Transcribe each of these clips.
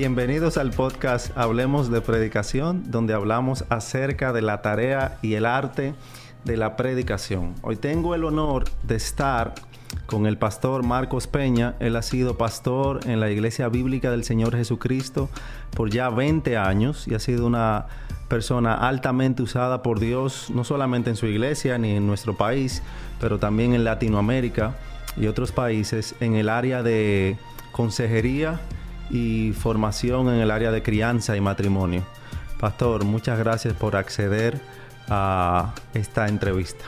Bienvenidos al podcast Hablemos de Predicación, donde hablamos acerca de la tarea y el arte de la predicación. Hoy tengo el honor de estar con el pastor Marcos Peña. Él ha sido pastor en la Iglesia Bíblica del Señor Jesucristo por ya 20 años y ha sido una persona altamente usada por Dios, no solamente en su iglesia ni en nuestro país, pero también en Latinoamérica y otros países en el área de consejería y formación en el área de crianza y matrimonio. Pastor, muchas gracias por acceder a esta entrevista.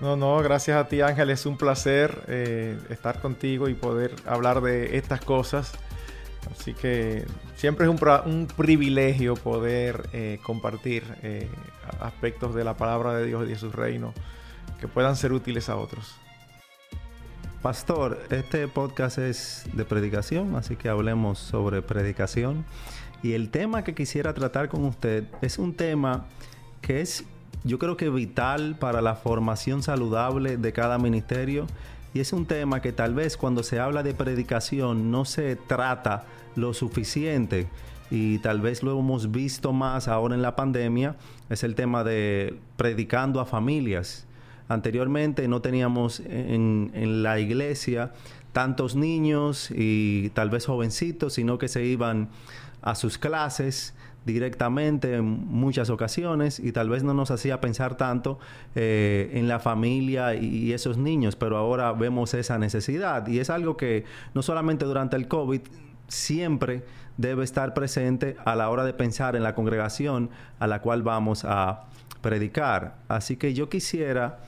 No, no, gracias a ti Ángel, es un placer eh, estar contigo y poder hablar de estas cosas. Así que siempre es un, privilegio poder eh, compartir eh, aspectos de la palabra de Dios y de su reino que puedan ser útiles a otros. Pastor, este podcast es de predicación, así que hablemos sobre predicación. Y el tema que quisiera tratar con usted es un tema que es, yo creo que vital para la formación saludable de cada ministerio. Y es un tema que tal vez cuando se habla de predicación no se trata lo suficiente. Y tal vez lo hemos visto más ahora en la pandemia. Es el tema de predicando a familias Anteriormente no teníamos en, la iglesia tantos niños y tal vez jovencitos, sino que se iban a sus clases directamente en muchas ocasiones y tal vez no nos hacía pensar tanto eh, en la familia y esos niños, pero ahora vemos esa necesidad y es algo que no solamente durante el COVID siempre debe estar presente a la hora de pensar en la congregación a la cual vamos a predicar. Así que yo quisiera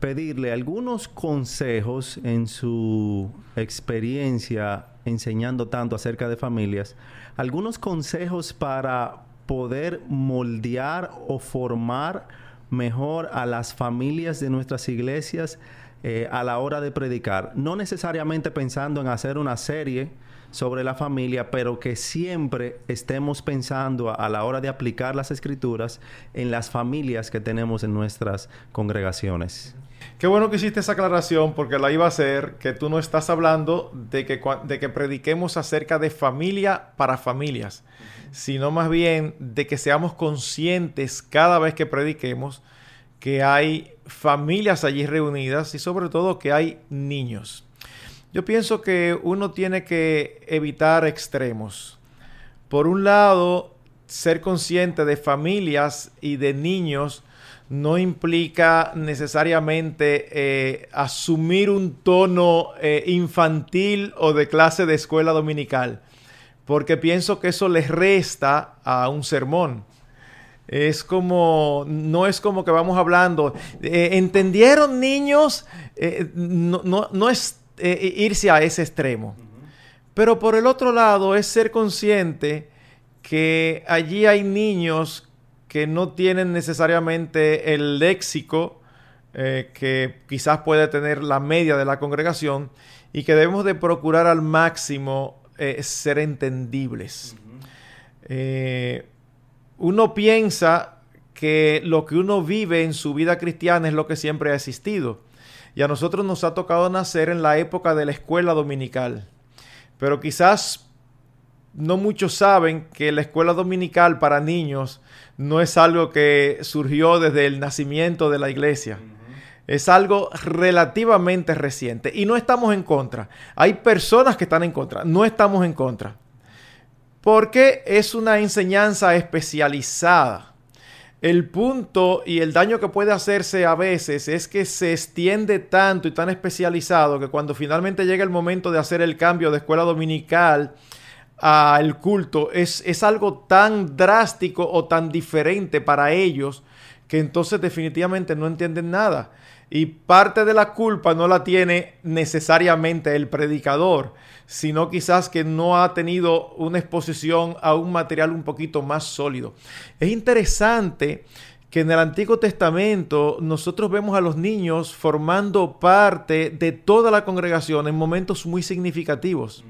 pedirle algunos consejos en su experiencia enseñando tanto acerca de familias, algunos consejos para poder moldear o formar mejor a las familias de nuestras iglesias eh, a la hora de predicar. No necesariamente pensando en hacer una serie sobre la familia, pero que siempre estemos pensando a, a la hora de aplicar las escrituras en las familias que tenemos en nuestras congregaciones. Qué bueno que hiciste esa aclaración porque la iba a hacer, que tú no estás hablando de que, de que prediquemos acerca de familia para familias, sino más bien de que seamos conscientes cada vez que prediquemos que hay familias allí reunidas y sobre todo que hay niños. Yo pienso que uno tiene que evitar extremos. Por un lado, ser consciente de familias y de niños no implica necesariamente eh, asumir un tono eh, infantil o de clase de escuela dominical, porque pienso que eso les resta a un sermón. Es como, no es como que vamos hablando, eh, ¿entendieron niños? no, no, es irse a ese extremo. Pero por el otro lado es ser consciente que allí hay niños que no tienen necesariamente el léxico eh, que quizás puede tener la media de la congregación y que debemos de procurar al máximo eh, ser entendibles. Eh, uno piensa que lo que uno vive en su vida cristiana es lo que siempre ha existido. Y a nosotros nos ha tocado nacer en la época de la escuela dominical. Pero quizás no muchos saben que la escuela dominical para niños no es algo que surgió desde el nacimiento de la iglesia. Es algo relativamente reciente y no estamos en contra. Hay personas que están en contra, no estamos en contra. Porque es una enseñanza especializada. El punto y el daño que puede hacerse a veces es que se extiende tanto y tan especializado que cuando finalmente llega el momento de hacer el cambio de escuela dominical, al culto es, es algo tan drástico o tan diferente para ellos que entonces definitivamente no entienden nada. Y parte de la culpa no la tiene necesariamente el predicador, sino quizás que no ha tenido una exposición a un material un poquito más sólido. Es interesante que en el Antiguo Testamento nosotros vemos a los niños formando parte de toda la congregación en momentos muy significativos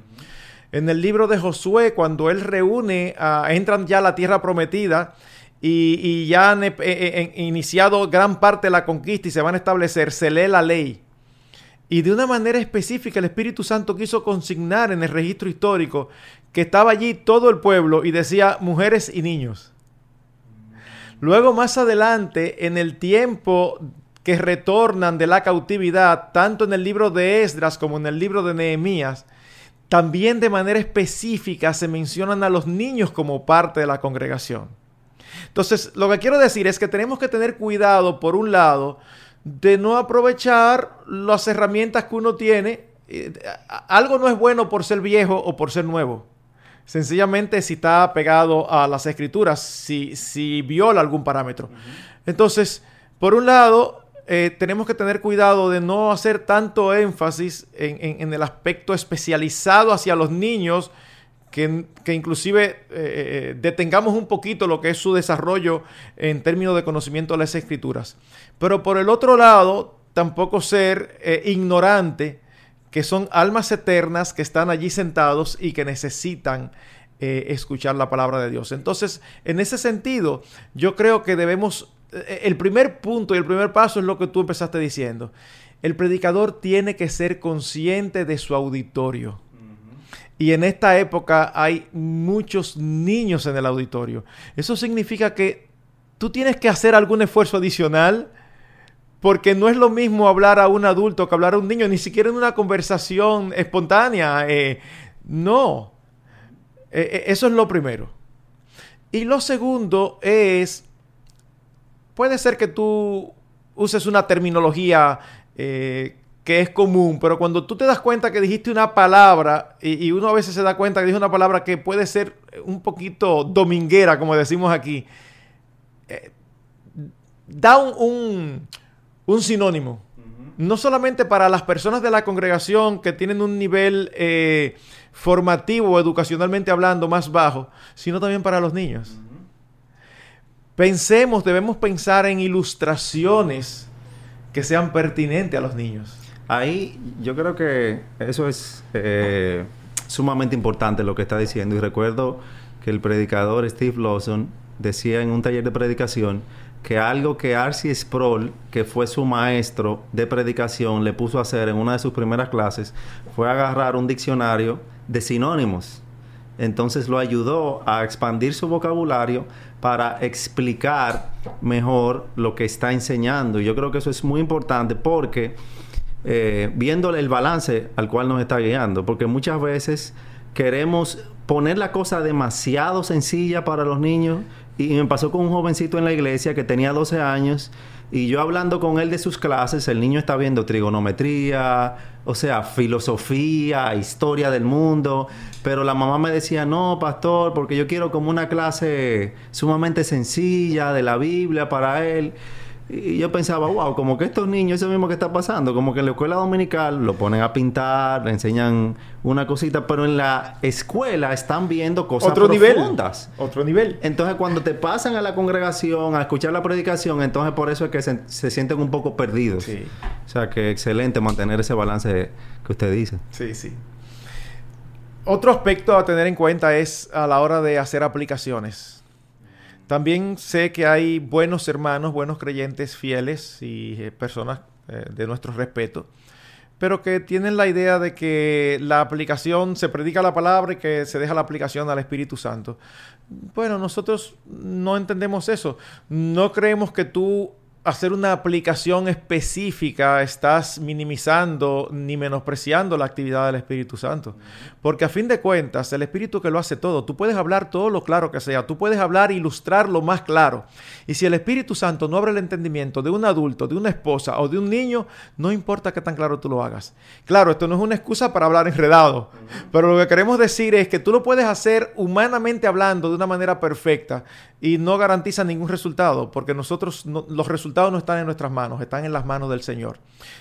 en el libro de Josué, cuando él reúne, entran ya a la tierra prometida y, ya han eh, eh, iniciado gran parte de la conquista y se van a establecer, se lee la ley. Y de una manera específica el Espíritu Santo quiso consignar en el registro histórico que estaba allí todo el pueblo y decía mujeres y niños. Luego más adelante, en el tiempo que retornan de la cautividad, tanto en el libro de Esdras como en el libro de Nehemías, también de manera específica se mencionan a los niños como parte de la congregación. Entonces, lo que quiero decir es que tenemos que tener cuidado, por un lado, de no aprovechar las herramientas que uno tiene. Eh, algo no es bueno por ser viejo o por ser nuevo. Sencillamente si está pegado a las escrituras, si, si viola algún parámetro. Entonces, por un lado, eh, tenemos que tener cuidado de no hacer tanto énfasis en, el aspecto especializado hacia los niños, que, inclusive eh, eh, detengamos un poquito lo que es su desarrollo en términos de conocimiento de las escrituras. Pero por el otro lado, tampoco ser ignorante que son almas eternas que están allí sentados y que necesitan escuchar la palabra de Dios. Entonces, en ese sentido, yo creo que debemos el primer punto y el primer paso es lo que tú empezaste diciendo. El predicador tiene que ser consciente de su auditorio. Y en esta época hay muchos niños en el auditorio. Eso significa que tú tienes que hacer algún esfuerzo adicional porque no es lo mismo hablar a un adulto que hablar a un niño, ni siquiera en una conversación espontánea. Eh, no. Eh, eso es lo primero. Y lo segundo es puede ser que tú uses una terminología eh, que es común, pero cuando tú te das cuenta que dijiste una palabra, y, uno a veces se da cuenta que dijo una palabra que puede ser un poquito dominguera, como decimos aquí, eh, da un, sinónimo. No solamente para las personas de la congregación que tienen un nivel eh, formativo, educacionalmente hablando, más bajo, sino también para los niños. Pensemos, debemos pensar en ilustraciones que sean pertinentes a los niños. Ahí yo creo que eso es eh, sumamente importante lo que está diciendo. Y recuerdo que el predicador Steve Lawson decía en un taller de predicación que algo que Arcy Sproul, que fue su maestro de predicación, le puso a hacer en una de sus primeras clases, fue agarrar un diccionario de sinónimos. Entonces lo ayudó a expandir su vocabulario para explicar mejor lo que está enseñando. Y yo creo que eso es muy importante porque eh, viéndole el balance al cual nos está guiando, porque muchas veces queremos poner la cosa demasiado sencilla para los niños. Y me pasó con un jovencito en la iglesia que tenía 12 años y yo hablando con él de sus clases, el niño está viendo trigonometría, o sea, filosofía, historia del mundo, pero la mamá me decía, no, pastor, porque yo quiero como una clase sumamente sencilla de la Biblia para él. Y yo pensaba, wow, como que estos niños, eso mismo que está pasando, como que en la escuela dominical lo ponen a pintar, le enseñan una cosita, pero en la escuela están viendo cosas Otro profundas. Nivel. Otro nivel. Entonces, cuando te pasan a la congregación a escuchar la predicación, entonces por eso es que se, se sienten un poco perdidos. Sí. O sea, que excelente mantener ese balance que usted dice. Sí, sí. Otro aspecto a tener en cuenta es a la hora de hacer aplicaciones. También sé que hay buenos hermanos, buenos creyentes fieles y eh, personas eh, de nuestro respeto, pero que tienen la idea de que la aplicación se predica la palabra y que se deja la aplicación al Espíritu Santo. Bueno, nosotros no entendemos eso. No creemos que tú hacer una aplicación específica estás minimizando ni menospreciando la actividad del Espíritu Santo. Porque a fin de cuentas, el Espíritu que lo hace todo, tú puedes hablar todo lo claro que sea, tú puedes hablar e ilustrar lo más claro. Y si el Espíritu Santo no abre el entendimiento de un adulto, de una esposa o de un niño, no importa qué tan claro tú lo hagas. Claro, esto no es una excusa para hablar enredado, pero lo que queremos decir es que tú lo puedes hacer humanamente hablando de una manera perfecta y no garantiza ningún resultado, porque nosotros los resultados no están en nuestras manos, están en las manos del Señor.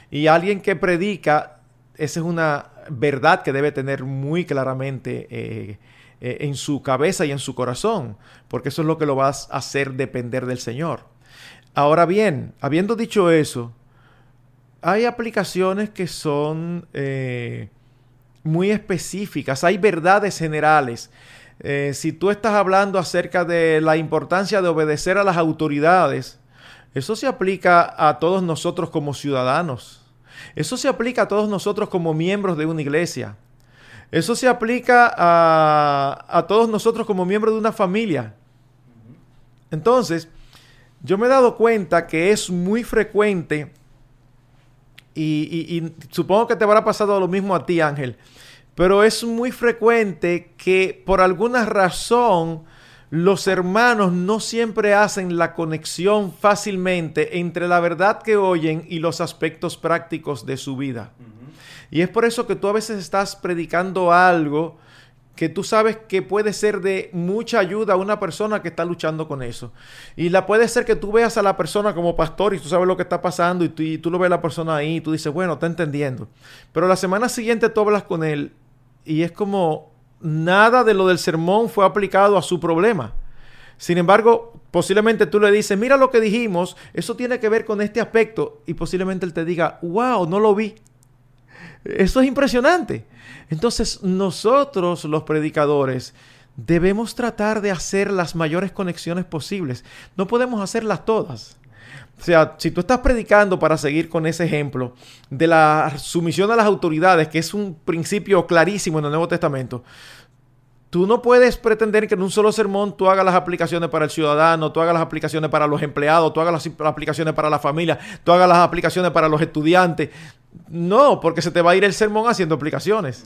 Y alguien que predica, esa es una verdad que debe tener muy claramente eh, eh, en su cabeza y en su corazón, porque eso es lo que lo va a hacer depender del Señor. Ahora bien, habiendo dicho eso, hay aplicaciones que son eh, muy específicas, hay verdades generales si tú estás hablando acerca de la importancia de obedecer a las autoridades, eso se aplica a todos nosotros como ciudadanos. Eso se aplica a todos nosotros como miembros de una iglesia. Eso se aplica a, a todos nosotros como miembros de una familia. Entonces, yo me he dado cuenta que es muy frecuente, y, supongo que te habrá pasado lo mismo a ti, Ángel, pero es muy frecuente que por alguna razón los hermanos no siempre hacen la conexión fácilmente entre la verdad que oyen y los aspectos prácticos de su vida. Y es por eso que tú a veces estás predicando algo que tú sabes que puede ser de mucha ayuda a una persona que está luchando con eso. Y la puede ser que tú veas a la persona como pastor y tú sabes lo que está pasando y tú, y tú lo ves a la persona ahí y tú dices, bueno, está entendiendo. Pero la semana siguiente tú hablas con él y es como nada de lo del sermón fue aplicado a su problema. Sin embargo, posiblemente tú le dices, mira lo que dijimos, eso tiene que ver con este aspecto y posiblemente él te diga, wow, no lo vi. Eso es impresionante. Entonces nosotros los predicadores debemos tratar de hacer las mayores conexiones posibles. No podemos hacerlas todas. O sea, si tú estás predicando para seguir con ese ejemplo de la sumisión a las autoridades, que es un principio clarísimo en el Nuevo Testamento, tú no puedes pretender que en un solo sermón tú hagas las aplicaciones para el ciudadano, tú hagas las aplicaciones para los empleados, tú hagas las aplicaciones para la familia, tú hagas las aplicaciones para los estudiantes. No, porque se te va a ir el sermón haciendo aplicaciones.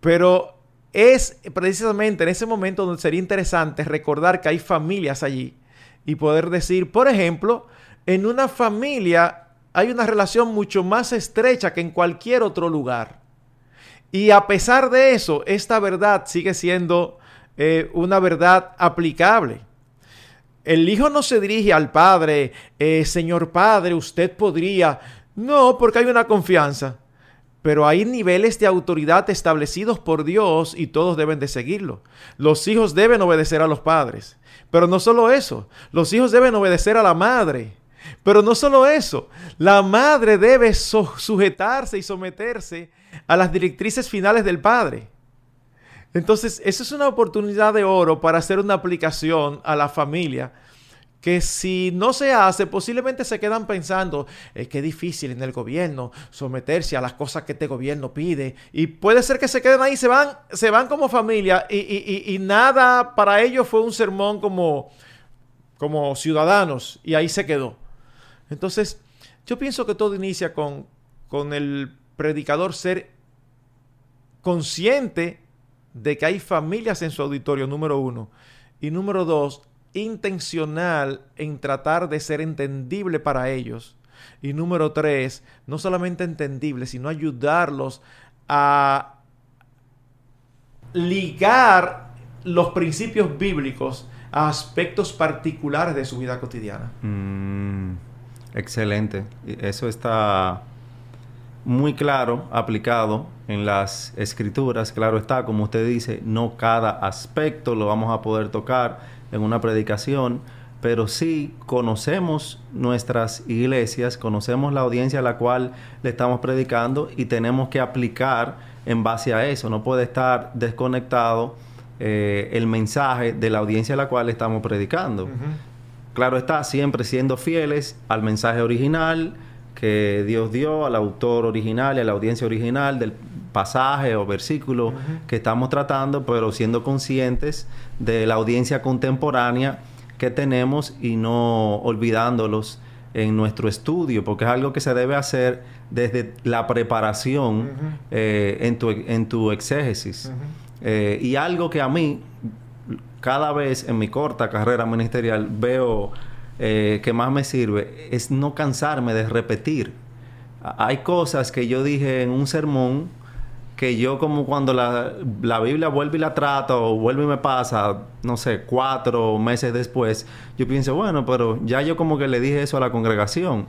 Pero es precisamente en ese momento donde sería interesante recordar que hay familias allí y poder decir, por ejemplo, en una familia hay una relación mucho más estrecha que en cualquier otro lugar. Y a pesar de eso, esta verdad sigue siendo eh, una verdad aplicable. El hijo no se dirige al padre, eh, señor padre, usted podría, no, porque hay una confianza. Pero hay niveles de autoridad establecidos por Dios y todos deben de seguirlo. Los hijos deben obedecer a los padres. Pero no solo eso, los hijos deben obedecer a la madre. Pero no solo eso, la madre debe sujetarse y someterse a las directrices finales del padre. Entonces, eso es una oportunidad de oro para hacer una aplicación a la familia que si no se hace, posiblemente se quedan pensando, es que es difícil en el gobierno someterse a las cosas que este gobierno pide. Y puede ser que se queden ahí, se van, se van como familia y, nada para ellos fue un sermón como, como ciudadanos y ahí se quedó. Entonces, yo pienso que todo inicia con, con el predicador ser consciente de que hay familias en su auditorio, número uno. Y número dos, intencional en tratar de ser entendible para ellos. Y número tres, no solamente entendible, sino ayudarlos a ligar los principios bíblicos a aspectos particulares de su vida cotidiana. Mm, excelente. Eso está muy claro, aplicado en las escrituras. Claro está, como usted dice, no cada aspecto lo vamos a poder tocar en una predicación, pero sí conocemos nuestras iglesias, conocemos la audiencia a la cual le estamos predicando y tenemos que aplicar en base a eso. No puede estar desconectado eh, el mensaje de la audiencia a la cual estamos predicando. Claro está, siempre siendo fieles al mensaje original que Dios dio, al autor original y a la audiencia original del pasaje o versículo que estamos tratando, pero siendo conscientes de la audiencia contemporánea que tenemos y no olvidándolos en nuestro estudio, porque es algo que se debe hacer desde la preparación eh, en, tu, en tu exégesis. Eh, y algo que a mí, cada vez en mi corta carrera ministerial, veo eh, que más me sirve, es no cansarme de repetir. Hay cosas que yo dije en un sermón que yo como cuando la, la, Biblia vuelve y la trata o vuelve y me pasa, no sé, cuatro meses después, yo pienso, bueno, pero ya yo como que le dije eso a la congregación.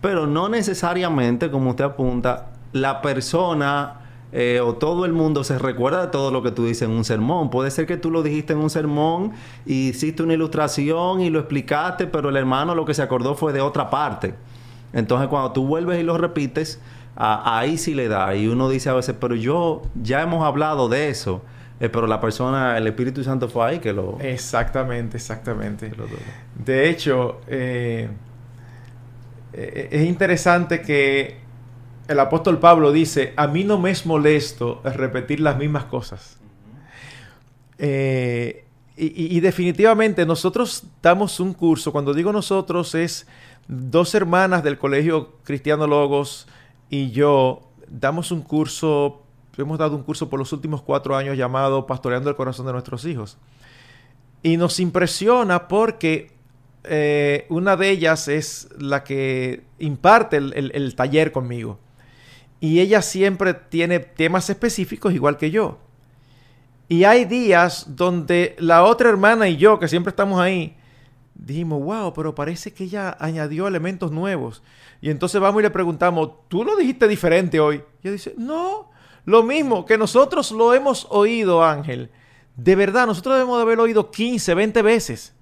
Pero no necesariamente, como usted apunta, la persona eh, o todo el mundo se recuerda de todo lo que tú dices en un sermón. Puede ser que tú lo dijiste en un sermón y hiciste una ilustración y lo explicaste, pero el hermano lo que se acordó fue de otra parte. Entonces cuando tú vuelves y lo repites, ahí sí le da. Y uno dice a veces, pero yo ya hemos hablado de eso. Eh, pero la persona, el Espíritu Santo fue ahí que lo... Exactamente, exactamente. de hecho, eh, es interesante que el apóstol Pablo dice, a mí no me es molesto repetir las mismas cosas. Eh, y, y, definitivamente nosotros damos un curso, cuando digo nosotros es dos hermanas del Colegio Cristiano Logos y yo damos un curso, hemos dado un curso por los últimos cuatro años llamado Pastoreando el Corazón de nuestros hijos. Y nos impresiona porque eh, una de ellas es la que imparte el, taller conmigo. Y ella siempre tiene temas específicos igual que yo. Y hay días donde la otra hermana y yo, que siempre estamos ahí, dijimos, wow, pero parece que ella añadió elementos nuevos. Y entonces vamos y le preguntamos, ¿tú lo dijiste diferente hoy? Y ella dice, no, lo mismo, que nosotros lo hemos oído, Ángel. De verdad, nosotros debemos de haberlo oído 15, 20 veces.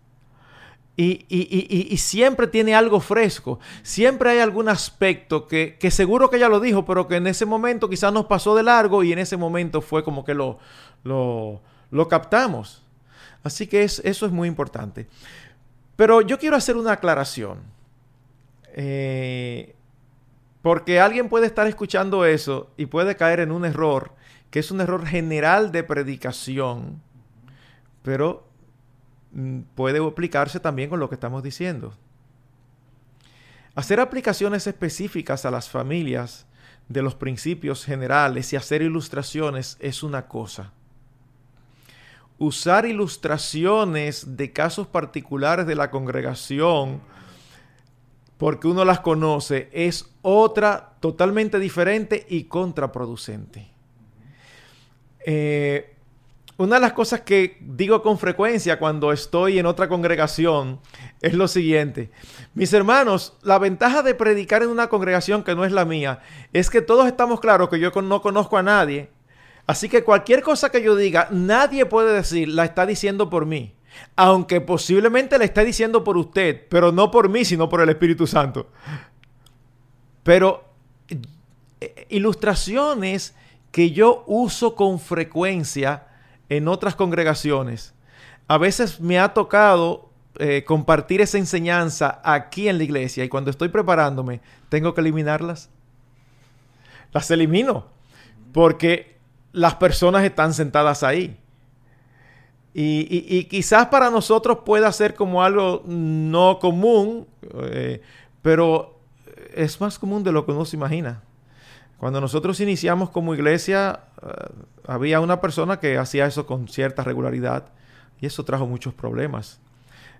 Y, siempre tiene algo fresco. Siempre hay algún aspecto que, seguro que ella lo dijo, pero que en ese momento quizás nos pasó de largo y en ese momento fue como que lo, captamos. Así que eso es muy importante. Pero yo quiero hacer una aclaración. Eh, porque alguien puede estar escuchando eso y puede caer en un error, que es un error general de predicación, pero puede aplicarse también con lo que estamos diciendo. Hacer aplicaciones específicas a las familias de los principios generales y hacer ilustraciones es una cosa. Usar ilustraciones de casos particulares de la congregación porque uno las conoce es otra totalmente diferente y contraproducente. Eh, una de las cosas que digo con frecuencia cuando estoy en otra congregación es lo siguiente. Mis hermanos, la ventaja de predicar en una congregación que no es la mía es que todos estamos claros que yo no conozco a nadie. Así que cualquier cosa que yo diga, nadie puede decir, la está diciendo por mí. Aunque posiblemente la esté diciendo por usted, pero no por mí, sino por el Espíritu Santo. Pero eh, ilustraciones que yo uso con frecuencia en otras congregaciones, a veces me ha tocado eh, compartir esa enseñanza aquí en la iglesia y cuando estoy preparándome, tengo que eliminarlas. Las elimino porque las personas están sentadas ahí. Y, quizás para nosotros pueda ser como algo no común, eh, pero es más común de lo que uno se imagina. Cuando nosotros iniciamos como iglesia, eh, había una persona que hacía eso con cierta regularidad y eso trajo muchos problemas.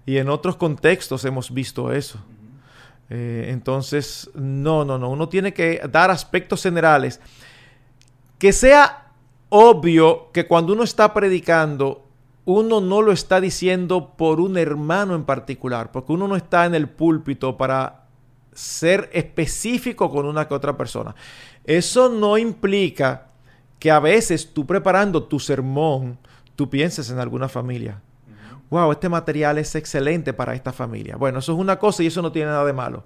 Y en otros contextos hemos visto eso. Eh, entonces, no, no, no. Uno tiene que dar aspectos generales. Que sea obvio que cuando uno está predicando, uno no lo está diciendo por un hermano en particular, porque uno no está en el púlpito para ser específico con una que otra persona. Eso no implica que a veces tú preparando tu sermón, tú pienses en alguna familia. Wow, este material es excelente para esta familia. Bueno, eso es una cosa y eso no tiene nada de malo.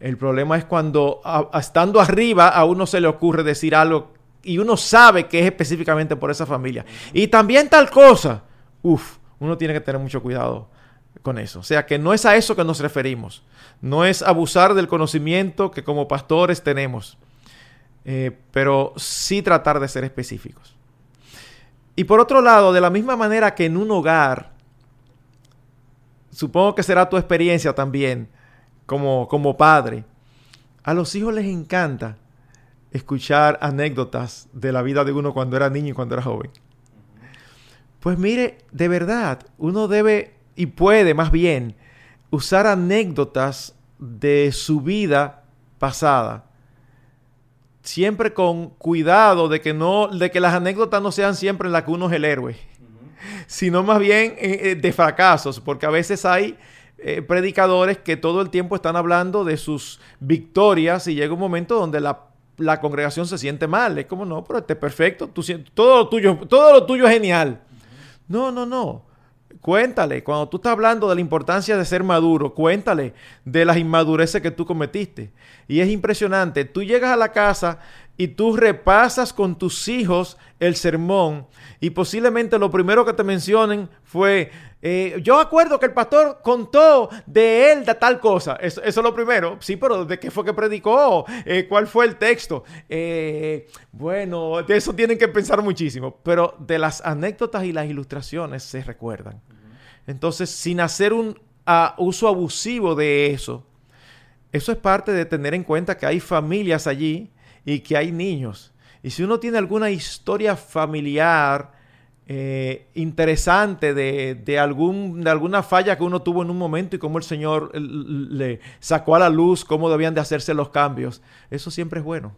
El problema es cuando estando arriba a uno se le ocurre decir algo y uno sabe que es específicamente por esa familia. Y también tal cosa. Uf, uno tiene que tener mucho cuidado con eso. O sea que no es a eso que nos referimos. No es abusar del conocimiento que como pastores tenemos. Eh, pero sí tratar de ser específicos. Y por otro lado, de la misma manera que en un hogar, supongo que será tu experiencia también como, como padre, a los hijos les encanta escuchar anécdotas de la vida de uno cuando era niño y cuando era joven. Pues mire, de verdad, uno debe y puede más bien usar anécdotas de su vida pasada siempre con cuidado de que no, de que las anécdotas no sean siempre en las que uno es el héroe, sino más bien eh, eh, de fracasos, porque a veces hay eh, predicadores que todo el tiempo están hablando de sus victorias y llega un momento donde la, congregación se siente mal. Es como, no, pero este es perfecto, tú, todo, lo tuyo, todo lo tuyo es genial. No, no, no. Cuéntale, cuando tú estás hablando de la importancia de ser maduro, cuéntale de las inmadureces que tú cometiste. Y es impresionante, tú llegas a la casa y tú repasas con tus hijos el sermón y posiblemente lo primero que te mencionen fue, eh, yo acuerdo que el pastor contó de él de tal cosa. Eso, es lo primero. Sí, pero ¿de qué fue que predicó? Eh, ¿Cuál fue el texto? Eh, bueno, de eso tienen que pensar muchísimo. Pero de las anécdotas y las ilustraciones se recuerdan. Entonces, sin hacer un ah, uso abusivo de eso, eso es parte de tener en cuenta que hay familias allí y que hay niños. Y si uno tiene alguna historia familiar eh, interesante de, algún, de alguna falla que uno tuvo en un momento y cómo el Señor le sacó a la luz cómo debían de hacerse los cambios, eso siempre es bueno.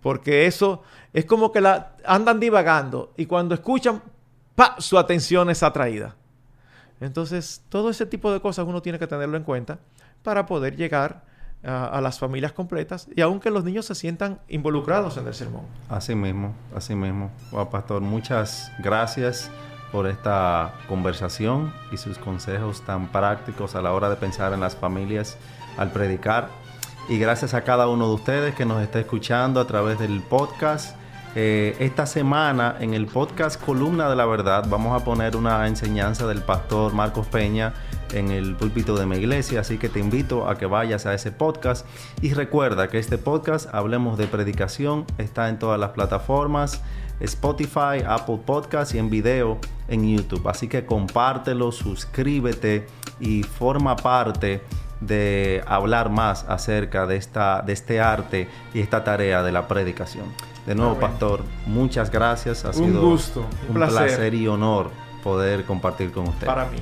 Porque eso es como que la, andan divagando y cuando escuchan, ¡pa! su atención es atraída. Entonces, todo ese tipo de cosas uno tiene que tenerlo en cuenta para poder llegar a, las familias completas y aunque los niños se sientan involucrados en el sermón. Así mismo, así mismo. pastor, muchas gracias por esta conversación y sus consejos tan prácticos a la hora de pensar en las familias al predicar. Y gracias a cada uno de ustedes que nos está escuchando a través del podcast. Eh, esta semana en el podcast Columna de la Verdad vamos a poner una enseñanza del pastor Marcos Peña en el púlpito de mi iglesia, así que te invito a que vayas a ese podcast y recuerda que este podcast, Hablemos de Predicación, está en todas las plataformas, Spotify, Apple Podcast y en video en YouTube, así que compártelo, suscríbete y forma parte de hablar más acerca de, esta, de este arte y esta tarea de la predicación. De nuevo, pastor, muchas gracias. Ha un sido gusto, un, placer. placer y honor poder compartir con usted. Para mí.